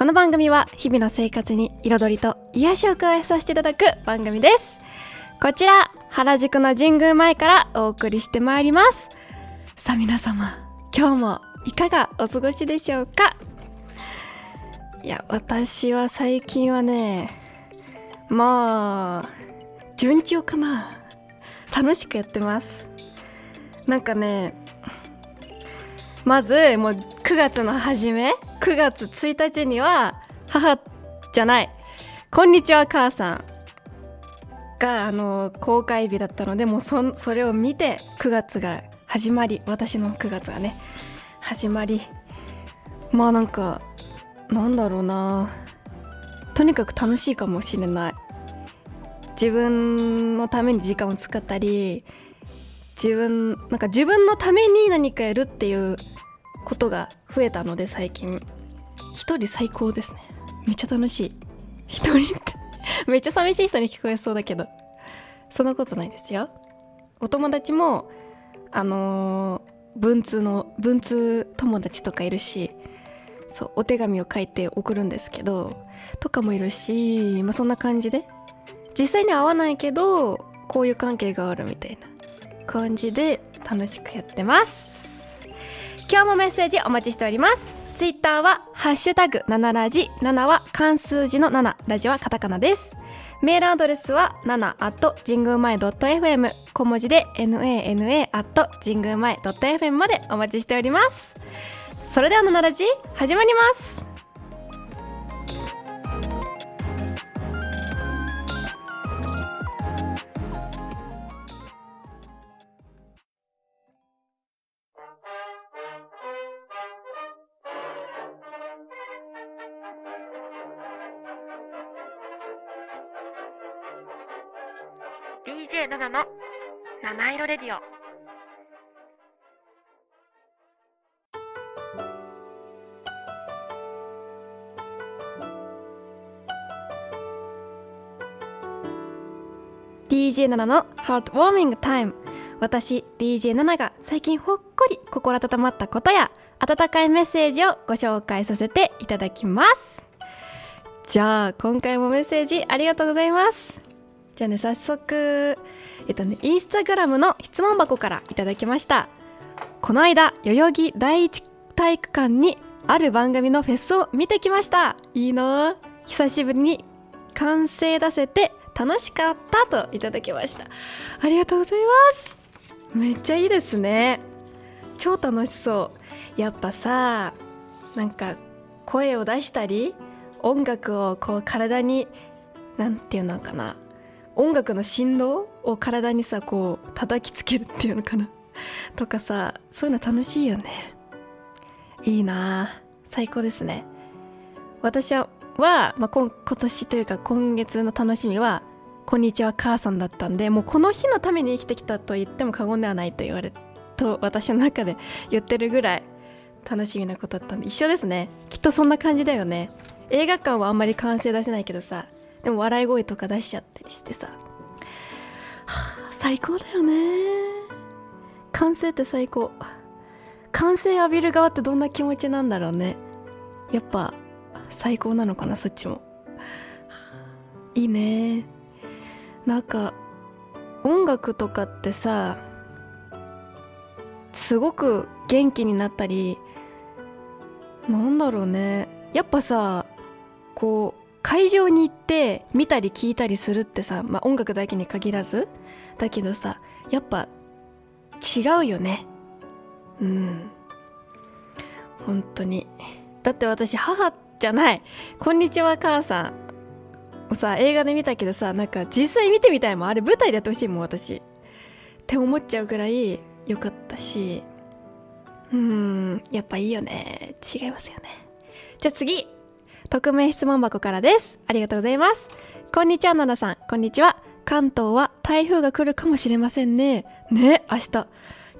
この番組は日々の生活に彩りと癒しを加えさせていただく番組です。こちら原宿の神宮前からお送りしてまいります。さあ皆様今日もいかがお過ごしでしょうか？いや私は最近はねまあ順調かな。楽しくやってます。なんかねまずもう9月の初め9月1日には母じゃない。こんにちは母さん。があの公開日だったのでもうそそれを見て9月が始まり私の9月がね始まり。まあなんかなんだろうな。とにかく楽しいかもしれない。自分のために時間を使ったり自分なんか自分のために何かやるっていうことが増えたので最近。一人最高ですね。めっちゃ楽しい。一人って。めっちゃ寂しい人に聞こえそうだけど。そんなことないですよ。お友達もあのー文通の文通友達とかいるしそうお手紙を書いて送るんですけどとかもいるし、まあ、そんな感じで。実際に会わないけどこういう関係があるみたいな。感じで楽しくやってます。今日もメッセージお待ちしております。ツイッターはハッシュタグ7ラジ。7は漢数字の7ラジはカタカナです。メールアドレスは7 at 神宮前 .fm 小文字で nana at 神宮前 .fm までお待ちしております。それでは7ラジ始まります「七色レディオ」「DJ7 のハートウォーミングタイム私 DJ7 が最近ほっこり心温まったことや温かいメッセージをご紹介させていただきます。じゃあ今回もメッセージありがとうございます。じゃあね早速えっとねインスタグラムの質問箱からいただきました。この間代々木第一体育館にある番組のフェスを見てきました。いいな。久しぶりに完成出せて楽しかったといただきました。ありがとうございます。めっちゃいいですね。超楽しそう。やっぱさなんか声を出したり音楽をこう体になんていうのかな。音楽の振動を体にさこう叩きつけるっていうのかな。とかさそういうの楽しいよね。いいな。最高ですね。私はは、まあ、今今年というか今月の楽しみは「こんにちは母さん」だったんでもうこの日のために生きてきたと言っても過言ではないと言われと私の中で言ってるぐらい楽しみなことだったんで一緒ですね。きっとそんな感じだよね。映画館はあんまり歓声出せないけどさでも笑い声とか出しちゃったりしてさ、最高だよね。歓声って最高。歓声浴びる側ってどんな気持ちなんだろうね。やっぱ最高なのかなそっちも。いいね。なんか音楽とかってさすごく元気になったりなんだろうね。やっぱさこう会場に行って見たり聞いたりするってさ、まあ、音楽だけに限らず。だけどさやっぱ違うよね。うん。本当に。だって私母じゃない。こんにちは母さん。をさ映画で見たけどさなんか実際見てみたいもん。あれ舞台でやってほしいもん私。って思っちゃうぐらい良かったし。うん。やっぱいいよね。違いますよね。じゃあ次。匿名質問箱からです。ありがとうございます。こんにちはナナさん。こんにちは。関東は台風が来るかもしれませんね。ね明日。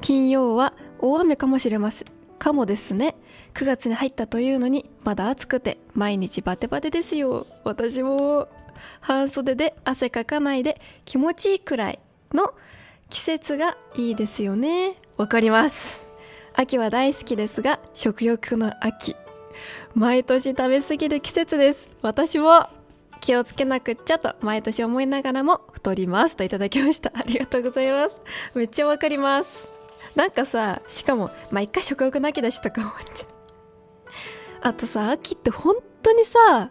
金曜は大雨かもしれませんかもですね。9月に入ったというのにまだ暑くて毎日バテバテですよ。私も半袖で汗かかないで気持ちいいくらいの季節がいいですよね。わかります。秋は大好きですが食欲の秋。毎年食べ過ぎる季節です。私も気をつけなくっちゃと毎年思いながらも太りますといただきました。ありがとうございます。めっちゃわかります。なんかさしかもまあ一回食欲の秋だしとか思っちゃう。あとさ秋って本当にさ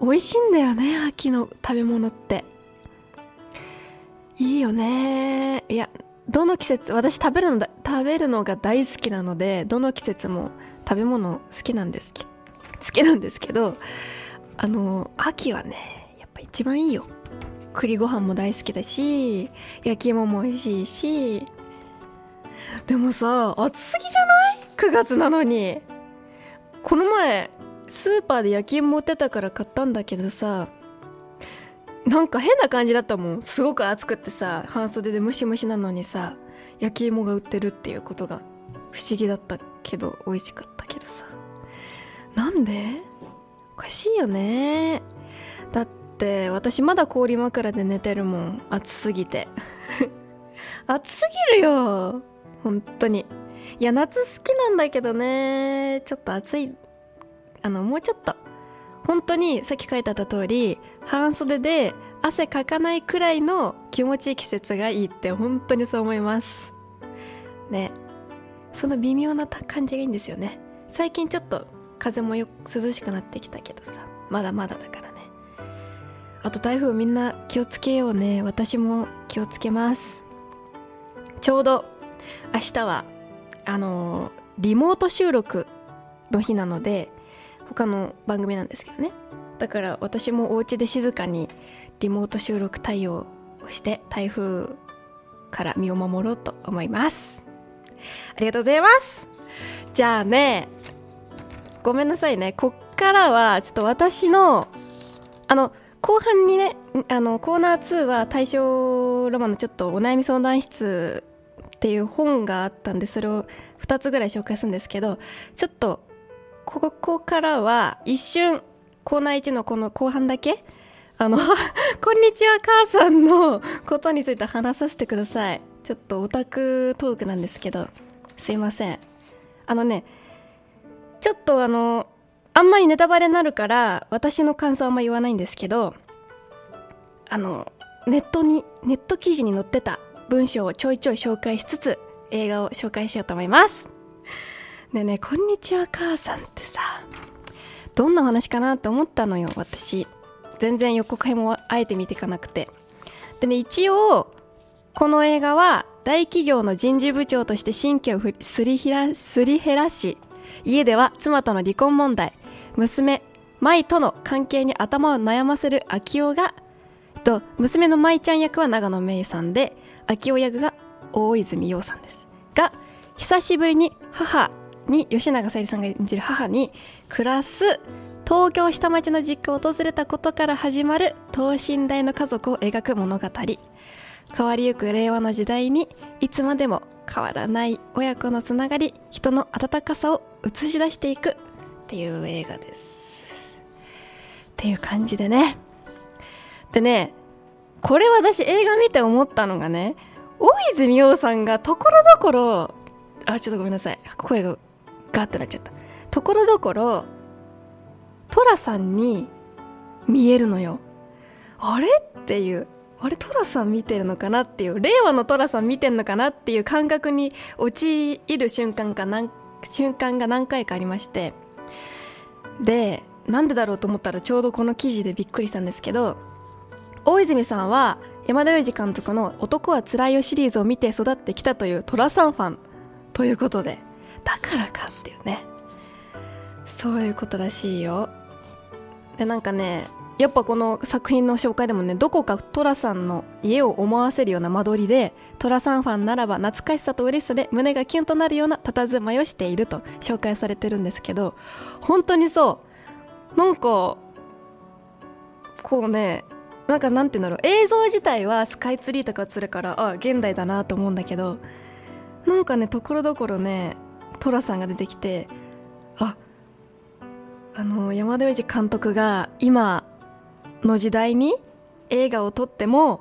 美味しいんだよね秋の食べ物って。いいよね。いやどの季節私食べるのだ食べるのが大好きなのでどの季節も食べ物好きなんですけ好きなんですけどあの秋はねやっぱ一番いいよ。栗ご飯も大好きだし焼き芋も美味しいし。でもさ暑すぎじゃない ?9 月なのに。この前スーパーで焼き芋売ってたから買ったんだけどさなんか変な感じだったもん。すごく暑くってさ半袖でムシムシなのにさ焼き芋が売ってるっていうことが不思議だったけど美味しかった。けどさ。なんで？おかしいよね。だって私まだ氷枕で寝てるもん。暑すぎて。暑すぎるよ。本当に。いや夏好きなんだけどね。ちょっと暑い。あのもうちょっと。本当にさっき書いてあった通り半袖で汗かかないくらいの気持ちいい季節がいいって本当にそう思います。ね。その微妙な感じがいいんですよね。最近ちょっと風もよ涼しくなってきたけどさ。まだまだだからね。あと台風みんな気をつけようね。私も気をつけます。ちょうど明日はあのリモート収録の日なので他の番組なんですけどね。だから私もお家で静かにリモート収録対応をして台風から身を守ろうと思います。ありがとうございます。じゃあね。ごめんなさいね。こっからはちょっと私のあの後半にねあのコーナー2は大正ロマンのちょっとお悩み相談室っていう本があったんでそれを2つぐらい紹介するんですけどちょっとここからは一瞬コーナー1のこの後半だけあの こんにちは母さんのことについて話させてください。ちょっとオタクトークなんですけどすいません。あのねちょっとあのあんまりネタバレになるから私の感想あんま言わないんですけどあのネットにネット記事に載ってた文章をちょいちょい紹介しつつ映画を紹介しようと思います。ねえねこんにちは母さんってさどんな話かなって思ったのよ私。全然予告編もあえて見ていかなくて。でね一応この映画は大企業の人事部長として神経をすりすり減らし家では妻との離婚問題娘舞との関係に頭を悩ませる秋代がと娘の舞ちゃん役は長野芽郁さんで秋代役が大泉洋さんです。が久しぶりに母に吉永小百合さんが演じる母に暮らす東京下町の実家を訪れたことから始まる等身大の家族を描く物語。変わりゆく令和の時代にいつまでも変わらない親子のつながり人の温かさを映し出していくっていう映画です。っていう感じでね。でねこれ私映画見て思ったのがね大泉洋さんがところどころあちょっとごめんなさい。声がガッてなっちゃった。ところどころ寅さんに見えるのよ。あれ？っていう。あれ寅さん見てるのかなっていう令和の寅さん見てんのかなっていう感覚に陥る瞬間かな瞬間が何回かありまして。でなんでだろうと思ったらちょうどこの記事でびっくりしたんですけど大泉さんは山田洋次監督の「男はつらいよ」シリーズを見て育ってきたという寅さんファンということでだからかっていうね。そういうことらしいよ。でなんかねやっぱこの作品の紹介でもねどこか寅さんの家を思わせるような間取りで寅さんファンならば懐かしさと嬉しさで胸がキュンとなるような佇まいをしていると紹介されてるんですけど本当にそう。なんかこうねなんかなんて言うんだろう。映像自体はスカイツリーとか映るからあ現代だなと思うんだけどなんかねところどころね寅さんが出てきてああの山田洋次監督が今の時代に映画を撮っても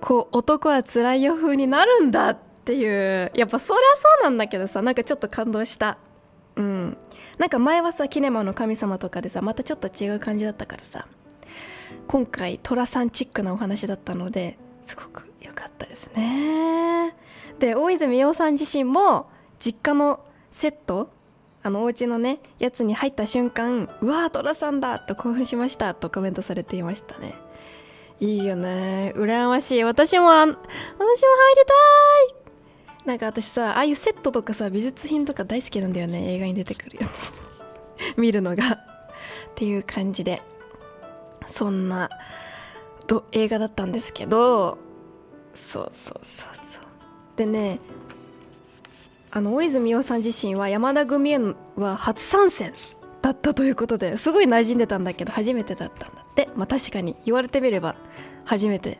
こう男はつらいよ風になるんだっていうやっぱそりゃそうなんだけどさなんかちょっと感動した。うん。なんか前はさキネマの神様とかでさまたちょっと違う感じだったからさ今回寅さんチックなお話だったのですごく良かったですね。で大泉洋さん自身も実家のセットあのお家のねやつに入った瞬間うわー寅さんだと興奮しましたとコメントされていましたね。いいよね。羨ましい。私も私も入りたい。なんか私さああいうセットとかさ美術品とか大好きなんだよね。映画に出てくるやつ。見るのが。っていう感じで。そんなど映画だったんですけど。そうそうそうそう。でねあの大泉洋さん自身は山田組は初参戦だったということですごい馴染んでたんだけど初めてだったんだって。まあ確かに言われてみれば初めて。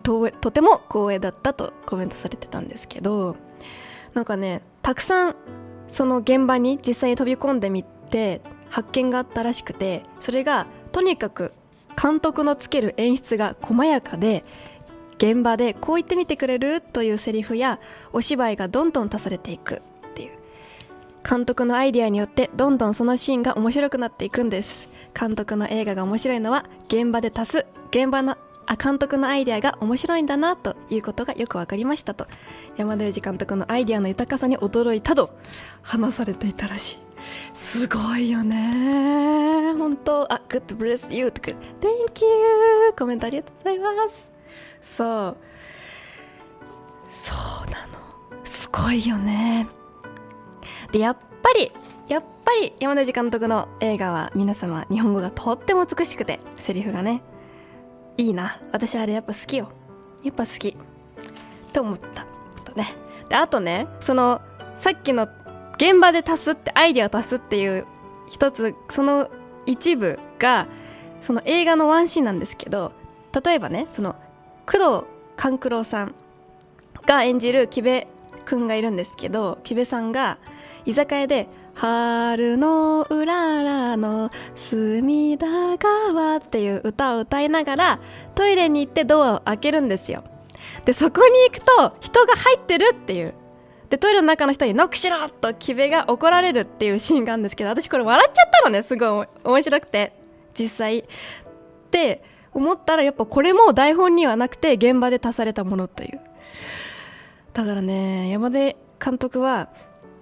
ととても光栄だったとコメントされてたんですけどなんかねたくさんその現場に実際に飛び込んでみて発見があったらしくてそれがとにかく監督のつける演出が細やかで現場でこう言ってみてくれるというセリフやお芝居がどんどん足されていくっていう。監督のアイデアによってどんどんそのシーンが面白くなっていくんです。監督の映画が面白いのは現場で足す現場のあ監督のアイデアが面白いんだなということがよく分かりましたと。山田洋次監督のアイデアの豊かさに驚いたと話されていたらしい。すごいよね。本当。あ Good bless you とか Thank you コメントありがとうございます。そう。そうなの。すごいよね。でやっぱりやっぱり山田監督の映画は皆様日本語がとっても美しくてセリフがねいいな。私あれやっぱ好きよ。やっぱ好き。って思った。とね。であとねそのさっきの現場で足すってアイデアを足すっていう一つその一部がその映画のワンシーンなんですけど例えばねその工藤官九郎さんが演じる木部くんがいるんですけど木部さんが居酒屋で「春のうららの隅田川」っていう歌を歌いながらトイレに行ってドアを開けるんですよ。でそこに行くと人が入ってるっていう。でトイレの中の人に「ノックしろ!」と木部が怒られるっていうシーンがあるんですけど私これ笑っちゃったのねすごい面白くて。実際。って思ったらやっぱこれも台本にはなくて現場で足されたものという。だからね山田監督は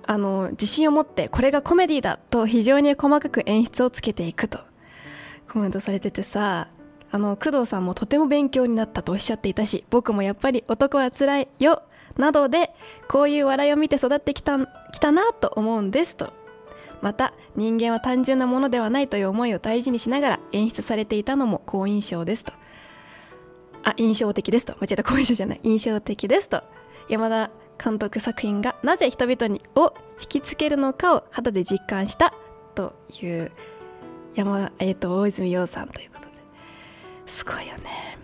あの自信を持ってこれがコメディだと非常に細かく演出をつけていくと。コメントされててさあの工藤さんもとても勉強になったとおっしゃっていたし僕もやっぱり男はつらいよなどでこういう笑いを見て育ってきたきたなと思うんですと。また人間は単純なものではないという思いを大事にしながら演出されていたのも好印象ですと。あ印象的ですと。間違えた。好印象じゃない。印象的ですと。山田監督作品がなぜ人々にを引きつけるのかを肌で実感したという。山、えー、と大泉洋さんということで。すごいよね。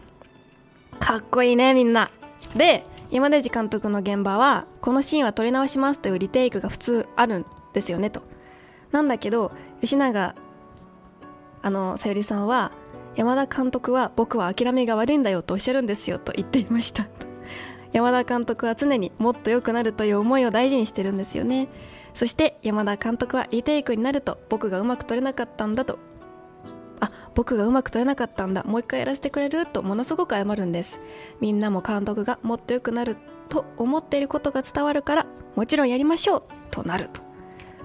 かっこいいねみんな。で山田次監督の現場はこのシーンは撮り直しますというリテイクが普通あるんですよねと。なんだけど吉永あのさゆりさんは山田監督は僕は諦めが悪いんだよとおっしゃるんですよと言っていました。山田監督は常にもっと良くなるという思いを大事にしてるんですよね。そして山田監督はリテイクになると僕がうまく撮れなかったんだと。あ僕がうまく撮れなかったんだ。もう一回やらせてくれるとものすごく謝るんです。みんなも監督がもっと良くなると思っていることが伝わるからもちろんやりましょうとなると。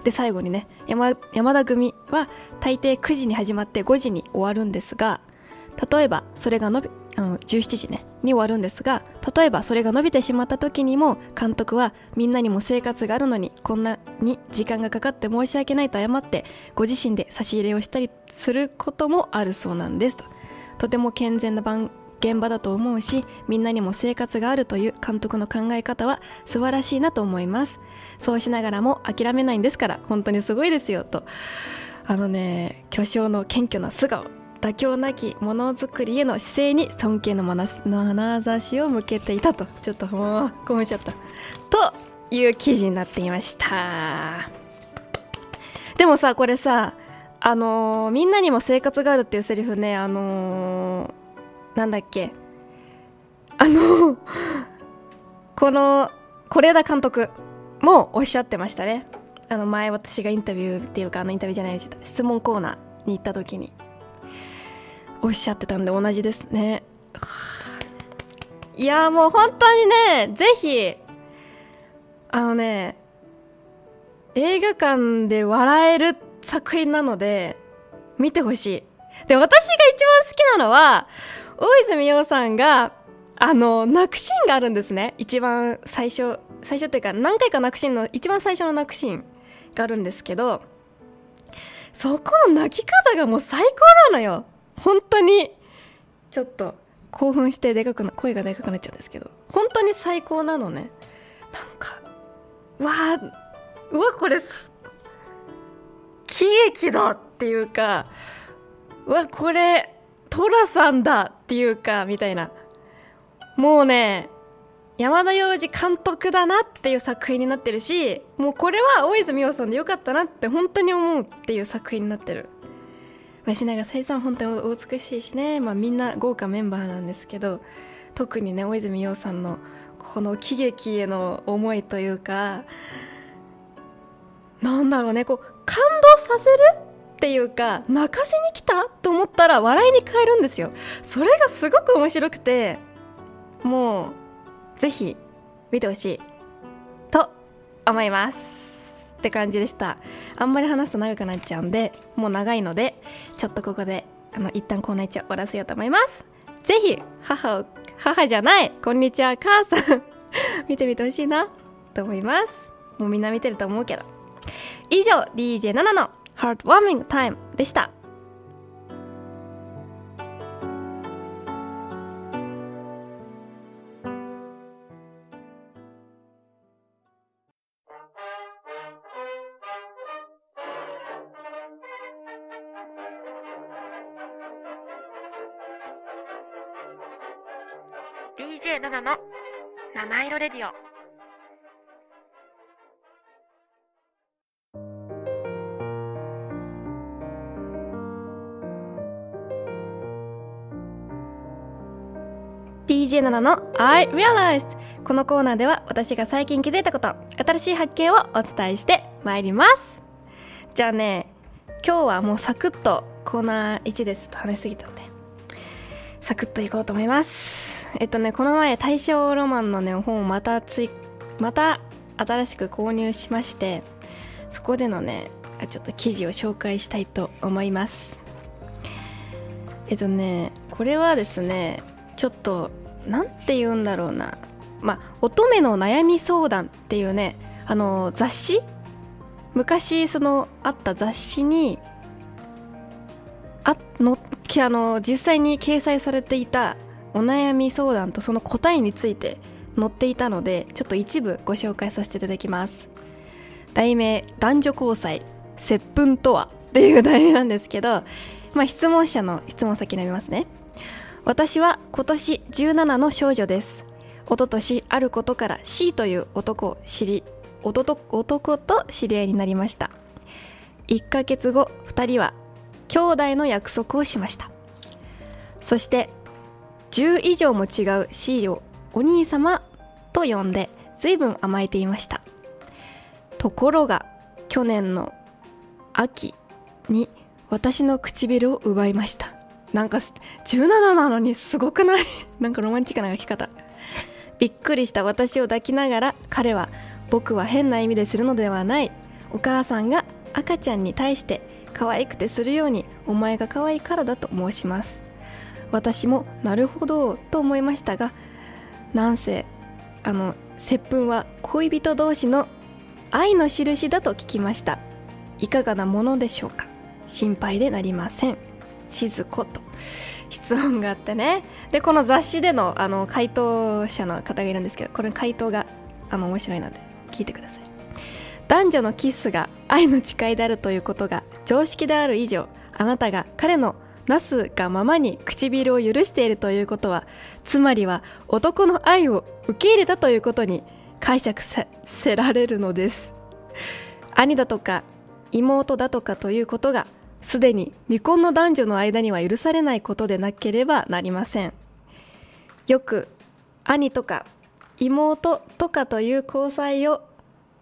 で最後にね山田組は大抵9時に始まって5時に終わるんですが例えばそれが伸びあの17時ねに終わるんですが例えばそれが伸びてしまった時にも監督はみんなにも生活があるのにこんなに時間がかかって申し訳ないと謝ってご自身で差し入れをしたりすることもあるそうなんですと。とても健全な番現場だと思うしみんなにも生活があるという監督の考え方は素晴らしいなと思います。そうしながらも諦めないんですから本当にすごいですよと。あのね巨匠の謙虚な素顔妥協なきものづくりへの姿勢に尊敬のまな眼差しを向けていたとちょっともう興奮しちゃった。という記事になっていました。でもさこれさあのーみんなにも生活があるっていうセリフねあのーなんだっけ？あのこの是枝監督もおっしゃってましたね。あの前私がインタビューっていうかあのインタビューじゃない質問コーナーに行った時におっしゃってたんで同じですね。いやもう本当にねぜひあのね映画館で笑える作品なので見てほしい。で私が一番好きなのは大泉洋さんがあの泣くシーンがあるんですね。一番最初最初っていうか何回か泣くシーンの一番最初の泣くシーンがあるんですけどそこの泣き方がもう最高なのよ。本当にちょっと興奮してでかくな声がでかくなっちゃうんですけど本当に最高なのね。なんかわーうわこれ喜劇だっていうかうわこれ寅さんだっていうかみたいな。もうね山田洋次監督だなっていう作品になってるしもうこれは大泉洋さんでよかったなって本当に思うっていう作品になってる。吉永小百合さん本当にお美しいしね、まあ、みんな豪華メンバーなんですけど特にね大泉洋さんのこの喜劇への思いというかなんだろうねこう感動させるっていうか泣かせに来たと思ったら笑いに変えるんですよ。それがすごく面白くてもうぜひ見てほしい。と思いますって感じでした。あんまり話すと長くなっちゃうんでもう長いのでちょっとここであの一旦コーナー1を終わらせようと思います。ぜひ母を母じゃないこんにちは母さん 見てみてほしいなと思います。もうみんな見てると思うけど。以上 DJ7 の Heartwarming Time でした「7の。I Realized」このコーナーでは私が最近気づいたこと新しい発見をお伝えしてまいります。じゃあね今日はもうサクッとコーナー1ですと話しすぎたんでサクッといこうと思います。えっとねこの前大正ロマンのね本をまたついまた新しく購入しましてそこでのねちょっと記事を紹介したいと思います。えっとねこれはですねちょっとなんて言うんだろうな。まあ乙女の悩み相談っていうねあの雑誌？昔そのあった雑誌にあのあの実際に掲載されていたお悩み相談とその答えについて載っていたのでちょっと一部ご紹介させていただきます。題名「男女交際接吻とは」っていう題名なんですけど、まあ、質問者の質問先読みますね。私は今年17の少女です。一昨年あることから C という男を知り男と知り合いになりました。1ヶ月後2人は兄弟の約束をしました。そして10以上も違う C をお兄様と呼んで随分甘えていました。ところが去年の秋に私の唇を奪いました。なんか17なのにすごくない？なんかロマンチックな書き方。びっくりした私を抱きながら彼は僕は変な意味でするのではない。お母さんが赤ちゃんに対して可愛くてするようにお前が可愛いからだと申します。私もなるほどと思いましたがなんせあの接吻は恋人同士の愛の印だと聞きました。いかがなものでしょうか？心配でなりません。静子と質問があってね。でこの雑誌でのあの回答者の方がいるんですけどこれ回答があの面白いので聞いてください。男女のキスが愛の誓いであるということが常識である以上あなたが彼のなすがままに唇を許しているということはつまりは男の愛を受け入れたということに解釈させられるのです。兄だとか妹だとかということがすでに未婚の男女の間には許されないことでなければなりません。よく兄とか妹とかという交際を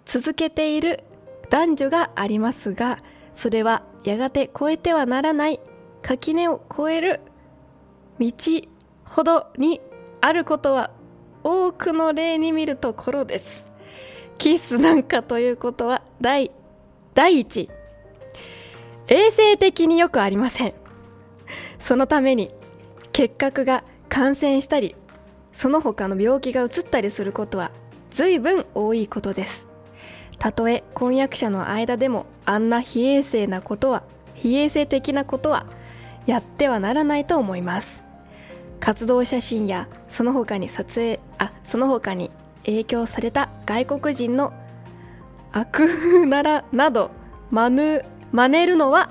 続けている男女がありますがそれはやがて越えてはならない垣根を越える道ほどにあることは多くの例に見るところです。キスなんかということは第第一衛生的によくありません。そのために結核が感染したりその他の病気がうつったりすることは随分多いことです。たとえ婚約者の間でもあんな非衛生なことは非衛生的なことはやってはならないと思います。活動写真やその他に撮影あその他に影響された外国人の悪風ならなどまぬ真似るのは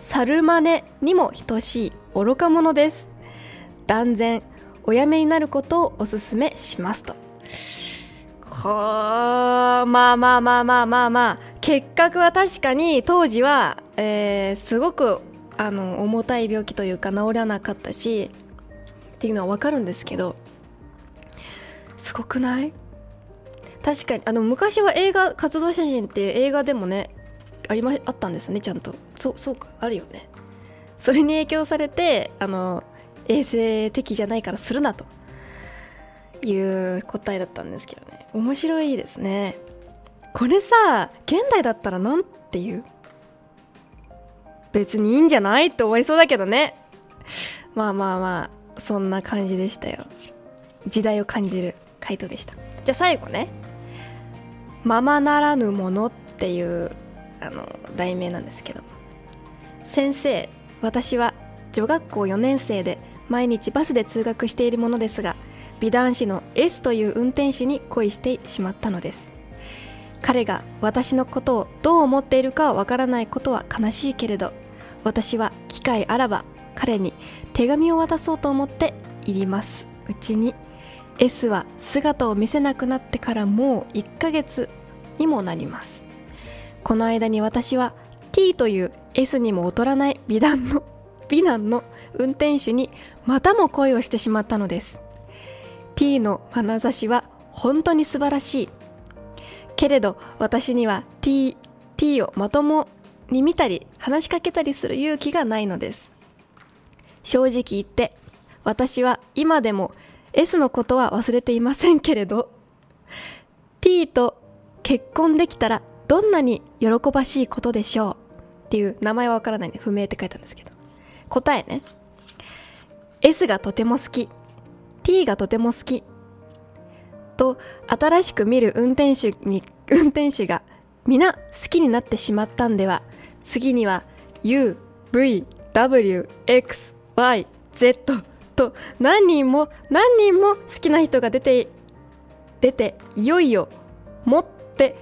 猿真似にも等しい愚か者です。断然おやめになることをお勧めしますと。ほーまあまあまあまあまあまあ結核は確かに当時は、えー、すごくあの重たい病気というか治らなかったしっていうのは分かるんですけどすごくない？確かにあの昔は映画活動写真っていう映画でもねありまあったんですねちゃんと。そうそうかあるよね。それに影響されてあの衛生的じゃないからするなと。いう答えだったんですけどね。面白いですね。これさ現代だったらなんて言う？別にいいんじゃないって終わりそうだけどね。まあまあまあそんな感じでしたよ。時代を感じる回答でした。じゃあ最後ね「ままならぬもの」っていうあの題名なんですけど。先生私は女学校4年生で毎日バスで通学しているものですが美男子の S という運転手に恋してしまったのです。彼が私のことをどう思っているかはわからないことは悲しいけれど私は機会あらば彼に手紙を渡そうと思っていります。うちに S は姿を見せなくなってからもう1ヶ月にもなります。この間に私は T という S にも劣らない美談の 美男の運転手にまたも恋をしてしまったのです。T の眼差しは本当に素晴らしい。けれど私には T, T をまともに見たり話しかけたりする勇気がないのです。正直言って私は今でも S のことは忘れていませんけれど T と結婚できたらどんなに喜ばしいことでしょうっていう名前はわからないんで不明って書いたんですけど。答えね。S がとても好き。T がとても好き。と新しく見る運転手に運転手が皆好きになってしまったんでは。次には U、V、W、X、Y、Z と何人も何人も好きな人が出て出ていよいよ持って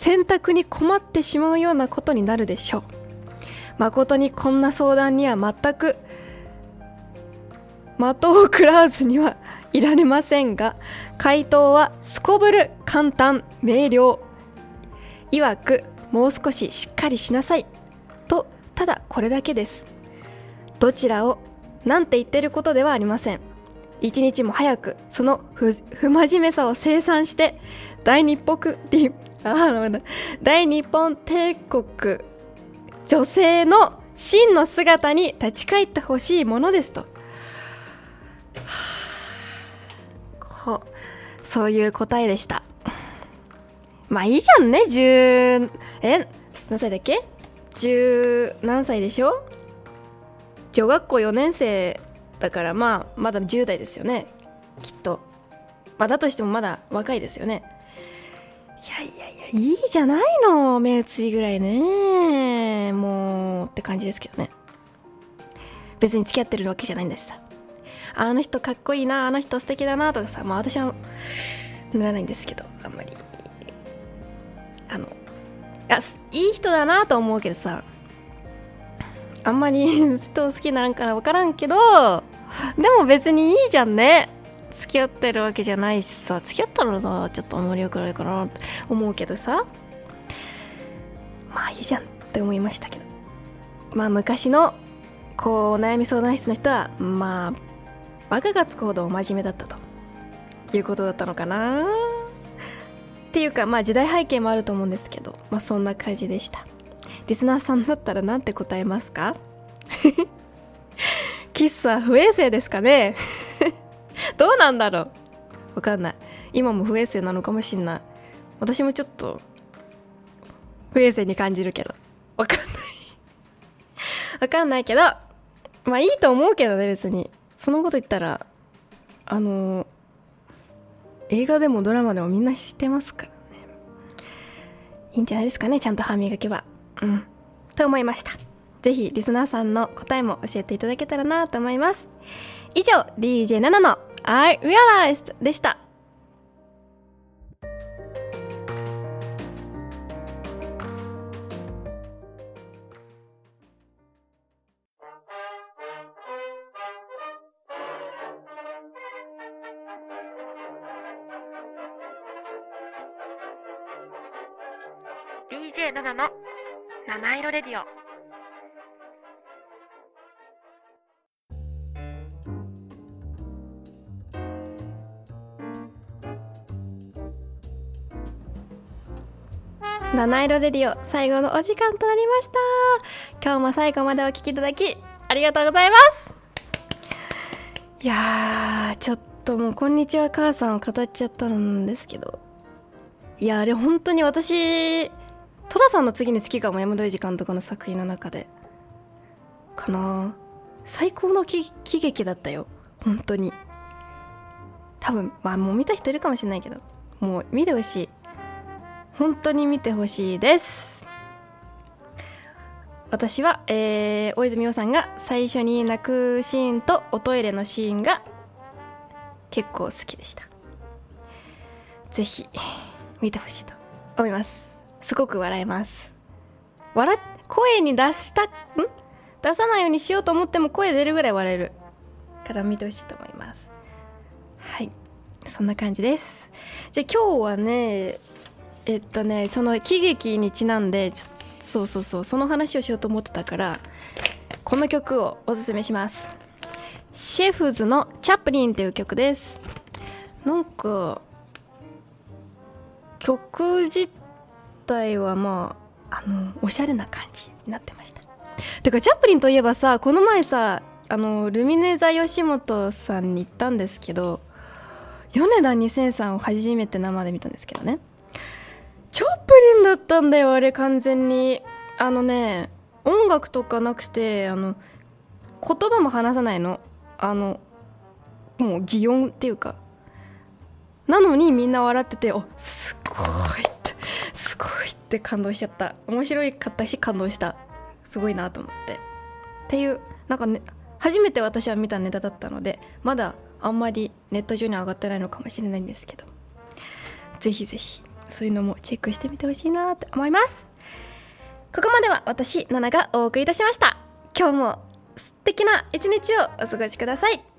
選択に困ってしまうようなことになるでしょう。誠にこんな相談には全く的を食らわずにはいられませんが回答はすこぶる簡単明瞭いわくもう少ししっかりしなさい。とただこれだけです。どちらを何て言ってることではありません。一日も早くその不真面目さを清算して大日北 大日本帝国女性の真の姿に立ち返ってほしいものですと。は あこうそういう答えでした。まあいいじゃんね。10え何歳だっけ？10何歳でしょ？女学校4年生だからまあまだ10代ですよね。きっと。まあだとしてもまだ若いですよね。いやいやいやいいじゃないの目移りぐらいね。もうって感じですけどね。別に付き合ってるわけじゃないんですさ。あの人かっこいいなあの人素敵だなとかさまあ私は塗らないんですけどあんまり。あのあいい人だなと思うけどさあんまり人好きなんかな分からんけどでも別にいいじゃんね。付き合ってるわけじゃないしさ付き合ったらさちょっとあんまりよくないかなって思うけどさ。まあいいじゃんって思いましたけど。まあ昔のこうお悩み相談室の人はまあバカがつくほど真面目だったと。いうことだったのかな。っていうかまあ時代背景もあると思うんですけどまあそんな感じでした。リスナーさんだったら何て答えますか？喫茶不衛生ですかね？どうなんだろう？わかんない。今も不衛生なのかもしんない。私もちょっと不衛生に感じるけど。わかんない。わかんないけどまあいいと思うけどね別に。そのこと言ったらあの映画でもドラマでもみんな知ってますからね。いいんじゃないですかねちゃんと歯磨けばうん。と思いました。ぜひリスナーさんの答えも教えていただけたらなと思います。以上 DJ7 の I Realized でした「DJ7 の七色レディオ」七色レディオ最後のお時間となりました。今日も最後までお聞きいただきありがとうございます。いやーちょっともう「こんにちは母さん」を語っちゃったんですけど。いやあれ本当に私寅さんの次に好きかも山田裕二監督の作品の中で。かな最高の喜劇だったよ。本当に。多分まあもう見た人いるかもしれないけど。もう見てほしい。本当に見てほしいです。私は、えー、大泉洋さんが最初に泣くシーンとおトイレのシーンが結構好きでした。ぜひ見てほしいと思います。すごく笑えます。笑声に出したん？出さないようにしようと思っても声出るぐらい笑える。から見てほしいと思います。はい。そんな感じです。じゃあ今日はねえっとねその喜劇にちなんでそうそうそうその話をしようと思ってたからこの曲をおすすめします。シェフズの「チャプリン」っていう曲です。なんか曲自体はまああのおしゃれな感じになってました。てかチャップリンといえばさこの前さあのルミネ座吉本さんに行ったんですけど米田2000さんを初めて生で見たんですけどね。チャップリンだったんだよあれ完全に。あのね音楽とかなくてあの言葉も話さないの。あのもう擬音っていうか。なのにみんな笑ってておすごいってすごいって感動しちゃった。面白かったし感動した。すごいなと思って。っていうなんかね初めて私は見たネタだったのでまだあんまりネット上に上がってないのかもしれないんですけど。ぜひぜひ。そういうのもチェックしてみてほしいなって思います。ここまでは私ナナがお送りいたしました。今日も素敵な一日をお過ごしください。